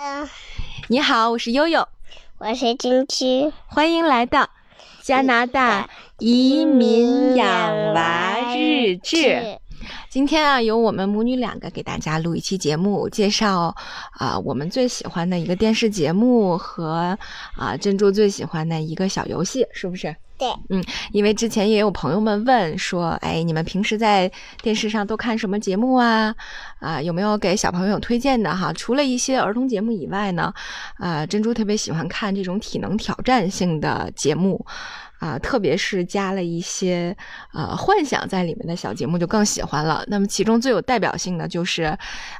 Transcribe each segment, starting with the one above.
嗯，你好，我是悠悠，我是金枝，欢迎来到加拿大移民养娃日志。今天啊，由我们母女两个给大家录一期节目，介绍啊我们最喜欢的一个电视节目和啊珍珠最喜欢的一个小游戏，是不是？对，嗯，因为之前也有朋友们问说，哎，你们平时在电视上都看什么节目啊？啊，有没有给小朋友推荐的哈？除了一些儿童节目以外呢，啊，珍珠特别喜欢看这种体能挑战性的节目。啊，特别是加了一些呃幻想在里面的小节目，就更喜欢了。那么其中最有代表性的就是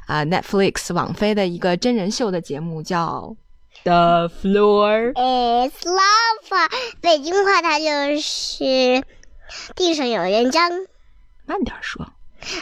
啊，Netflix 网飞的一个真人秀的节目叫《The Floor is Lava》，北京话它就是地上有岩浆，慢点说。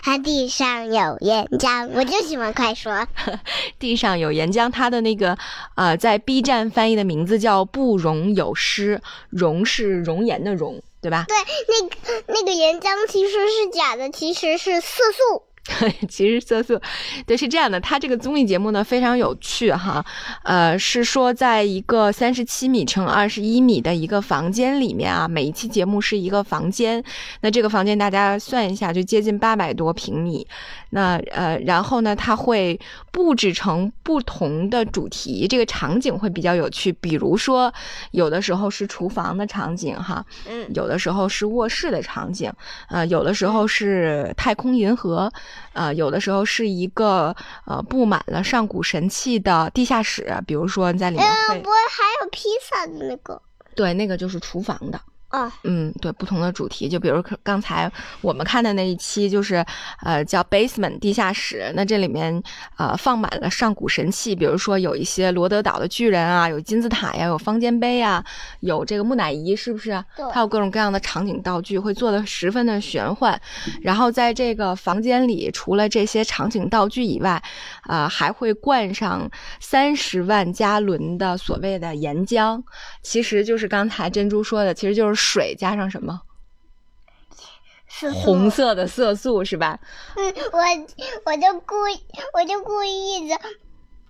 它地上有岩浆，我就喜欢快说。地上有岩浆，它的那个呃，在 B 站翻译的名字叫“不容有失”，容是容颜的容，对吧？对，那个那个岩浆其实是假的，其实是色素。其实色素，对，是这样的。它这个综艺节目呢非常有趣哈，呃，是说在一个三十七米乘二十一米的一个房间里面啊，每一期节目是一个房间，那这个房间大家算一下，就接近八百多平米。那呃，然后呢，它会布置成不同的主题，这个场景会比较有趣。比如说，有的时候是厨房的场景哈，嗯，有的时候是卧室的场景，呃，有的时候是太空银河。呃，有的时候是一个呃布满了上古神器的地下室，比如说你在里面会，不会还有披萨的那个？对，那个就是厨房的。啊，嗯，对，不同的主题，就比如刚才我们看的那一期，就是呃叫 basement 地下室，那这里面呃放满了上古神器，比如说有一些罗德岛的巨人啊，有金字塔呀，有方尖碑啊，有这个木乃伊，是不是？对，还有各种各样的场景道具，会做的十分的玄幻。然后在这个房间里，除了这些场景道具以外，啊，还会灌上三十万加仑的所谓的岩浆，其实就是刚才珍珠说的，其实就是。水加上什么？红色的色素是吧？嗯，我我就故意，我就故意的。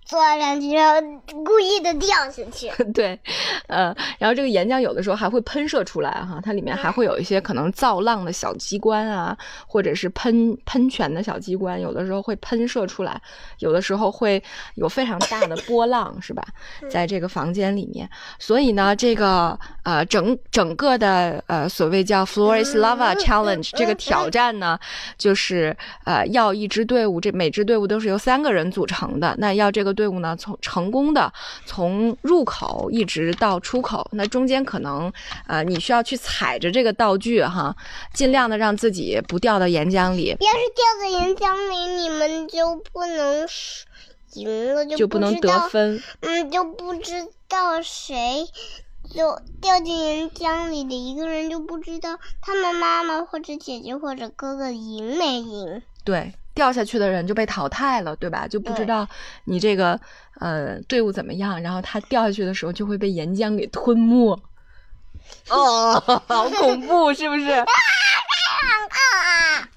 坐上去，然后故意的掉下去。对，呃，然后这个岩浆有的时候还会喷射出来哈，它里面还会有一些可能造浪的小机关啊，或者是喷喷泉的小机关，有的时候会喷射出来，有的时候会有非常大的波浪，是吧？在这个房间里面，所以呢，这个呃整整个的呃所谓叫 Floor is Lava Challenge 这个挑战呢，就是呃要一支队伍，这每支队伍都是由三个人组成的，那要这个。队伍呢，从成功的从入口一直到出口，那中间可能呃，你需要去踩着这个道具哈，尽量的让自己不掉到岩浆里。要是掉在岩浆里，你们就不能赢了，就不能得分。嗯，就不知道谁就掉进岩浆里的一个人就不知道他们妈妈或者姐姐或者哥哥赢没赢。对。掉下去的人就被淘汰了，对吧？就不知道你这个呃队伍怎么样，然后他掉下去的时候就会被岩浆给吞没。哦，好恐怖，是不是？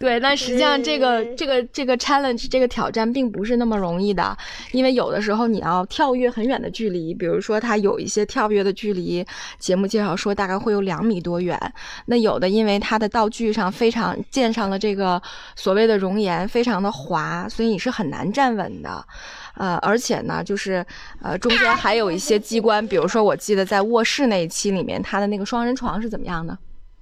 对，但实际上这个这个这个 challenge 这个挑战并不是那么容易的，因为有的时候你要跳跃很远的距离，比如说它有一些跳跃的距离，节目介绍说大概会有两米多远。那有的因为它的道具上非常溅上了这个所谓的熔岩，非常的滑，所以你是很难站稳的。呃，而且呢，就是呃中间还有一些机关，比如说我记得在卧室那一期里面，它的那个双人床是怎么样的？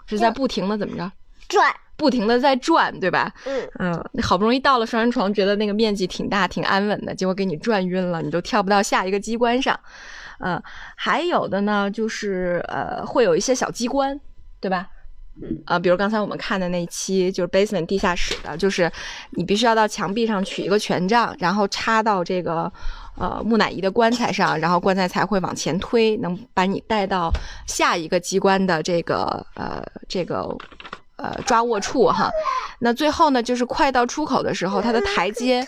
是在不停的怎么着？转。不停的在转，对吧？嗯嗯，好不容易到了双人床，觉得那个面积挺大、挺安稳的，结果给你转晕了，你就跳不到下一个机关上。嗯，还有的呢，就是呃，会有一些小机关，对吧？嗯啊，比如刚才我们看的那一期就是 basement 地下室的，就是你必须要到墙壁上取一个权杖，然后插到这个呃木乃伊的棺材上，然后棺材才会往前推，能把你带到下一个机关的这个呃这个。呃抓握处哈。那最后呢，就是快到出口的时候，它的台阶。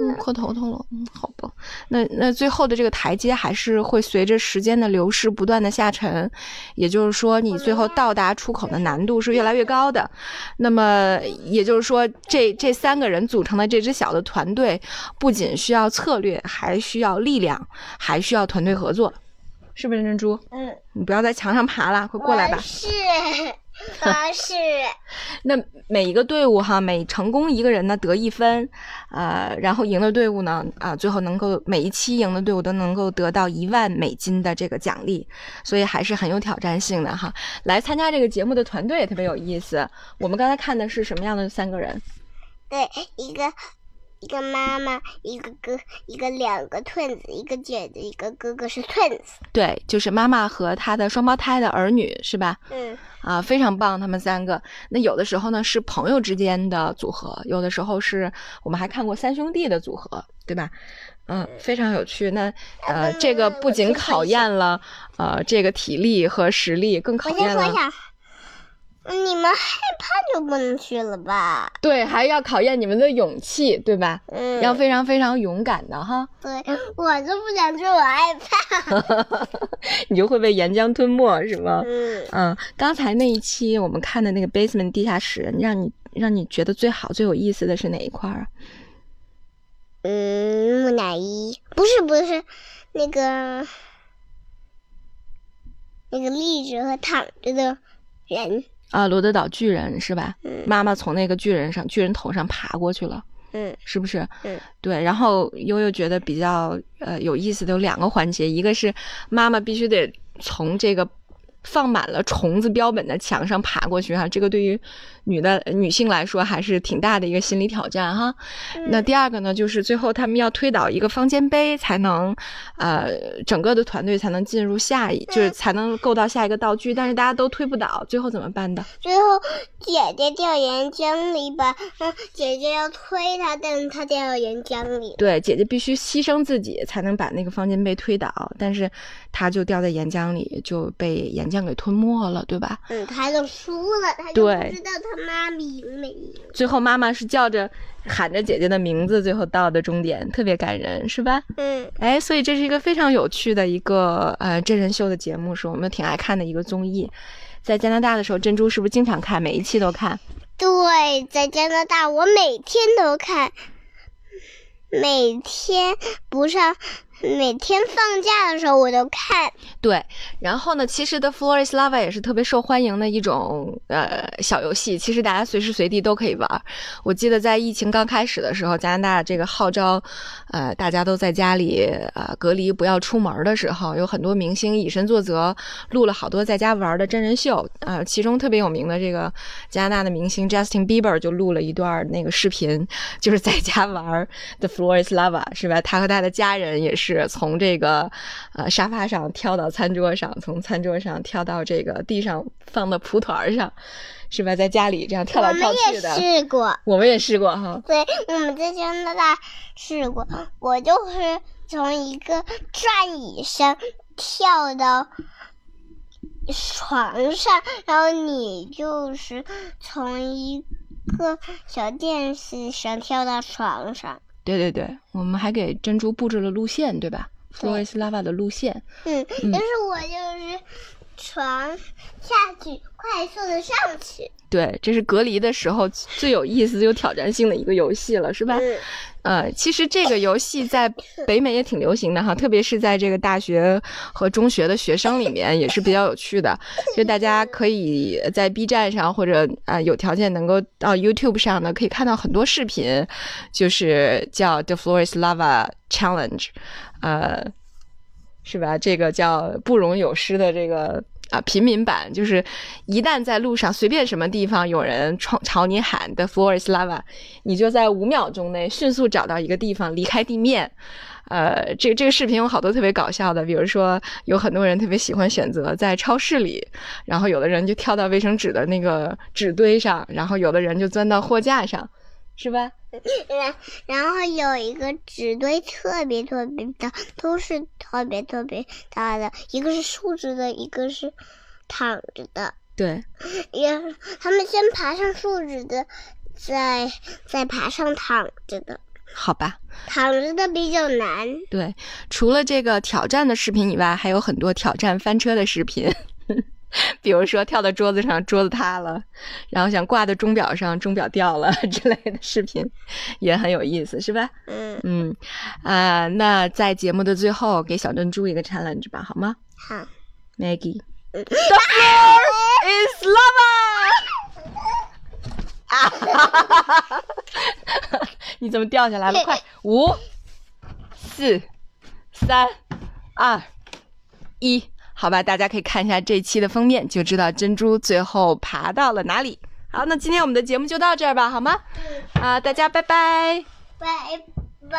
嗯，磕头痛了，嗯，好吧。那那最后的这个台阶还是会随着时间的流逝不断的下沉，也就是说，你最后到达出口的难度是越来越高的。那么也就是说，这这三个人组成的这支小的团队，不仅需要策略，还需要力量，还需要团队合作，是不是珍珠？嗯，你不要在墙上爬了，快过来吧。是，我是。那每一个队伍哈，每成功一个人呢得一分，呃，然后赢的队伍呢，啊，最后能够每一期赢的队伍都能够得到一万美金的这个奖励，所以还是很有挑战性的哈。来参加这个节目的团队也特别有意思。我们刚才看的是什么样的三个人？对，一个一个妈妈，一个哥，一个两个 twins，一个姐姐，一个哥哥是 twins。对，就是妈妈和她的双胞胎的儿女，是吧？嗯，啊，非常棒，他们三个。那有的时候呢是朋友之间的组合，有的时候是我们还看过三兄弟的组合，对吧？嗯，非常有趣。那呃，嗯这个不仅考验了呃这个体力和实力，更考验了你们害怕就不能去了吧？对，还要考验你们的勇气，对吧？嗯，要非常非常勇敢的哈，对，我就不想去，我害怕。你就会被岩浆吞没，是吗？嗯，嗯，刚才那一期我们看的那个 basement 地下室，让你让你觉得最好最有意思的是哪一块儿啊？嗯，木乃伊不是不是那个那个立着和躺着的人。啊，罗德岛巨人是吧？嗯妈妈从那个巨人上巨人头上爬过去了，嗯是不是？嗯，对。然后悠悠觉得比较呃有意思的有两个环节，一个是妈妈必须得从这个放满了虫子标本的墙上爬过去哈，这个对于女的女性来说还是挺大的一个心理挑战哈。那第二个呢，就是最后他们要推倒一个方尖碑，才能，呃，整个的团队才能进入下一，就是才能够到下一个道具，但是大家都推不倒，最后怎么办的？最后姐姐掉岩浆里吧，嗯，姐姐要推她，但是她掉到岩浆里。对，姐姐必须牺牲自己才能把那个方尖碑推倒，但是她就掉在岩浆里，就被岩浆给吞没了，对吧？嗯，他就输了，他就不对知道他妈咪赢没赢。最后妈妈是叫着喊着姐姐的名字，最后到的终点，特别感人，是吧？嗯哎，所以这是一个非常有趣的一个呃真人秀的节目，是我们挺爱看的一个综艺。在加拿大的时候，珍珠是不是经常看，每一期都看？对，在加拿大我每天都看，每天不上，每天放假的时候我都看。对，然后呢，其实的 Floor is Lava 也是特别受欢迎的一种呃小游戏，其实大家随时随地都可以玩。我记得在疫情刚开始的时候，加拿大这个号召呃大家都在家里呃隔离不要出门的时候，有很多明星以身作则，录了好多在家玩的真人秀。呃，其中特别有名的这个加拿大的明星 Justin Bieber 就录了一段那个视频，就是在家玩 The Floor is Lava，是吧？他和他的家人也是从这个呃沙发上跳到餐桌上，从餐桌上跳到这个地上放的蒲团上，是吧？在家里这样跳来我们也跳去的。试过，我们也试过哈，对，我们在加拿大试过。我就是从一个转椅上跳到床上，然后你就是从一个小电视上跳到床上。对对对，我们还给珍珠布置了路线，对吧对？Floor is Lava 的路线。嗯，但是我就是床下去，快速的上去。对，这是隔离的时候最有意思、最有挑战性的一个游戏了，是吧？嗯呃，其实这个游戏在北美也挺流行的哈，特别是在这个大学和中学的学生里面也是比较有趣的。就大家可以在 B 站上或者啊、呃有条件能够到 YouTube 上呢，可以看到很多视频，就是叫 The Floor is Lava Challenge，呃，是吧？这个叫不容有失的这个啊平民版，就是一旦在路上随便什么地方有人朝朝你喊 “the floor is lava”，你就在五秒钟内迅速找到一个地方离开地面。呃，这这个视频有好多特别搞笑的，比如说有很多人特别喜欢选择在超市里，然后有的人就跳到卫生纸的那个纸堆上，然后有的人就钻到货架上，是吧？然然后有一个纸堆特别特别大，都是特别特别大的，一个是竖着的，一个是躺着的。对，也他们先爬上竖着的，再再爬上躺着的。好吧。躺着的比较难。对，除了这个挑战的视频以外，还有很多挑战翻车的视频，比如说跳到桌子上，桌子塌了，然后想挂在钟表上，钟表掉了 之类的视频，也很有意思，是吧？嗯嗯，啊、那在节目的最后，给小珍珠一个 challenge 吧，好吗好。？Maggie。The floor is lava！啊哈哈哈哈！你怎么掉下来了？快，五、四、三、二、一，好吧，大家可以看一下这期的封面，就知道珍珠最后爬到了哪里。好，那今天我们的节目就到这儿吧，好吗？啊，大家拜拜。拜拜。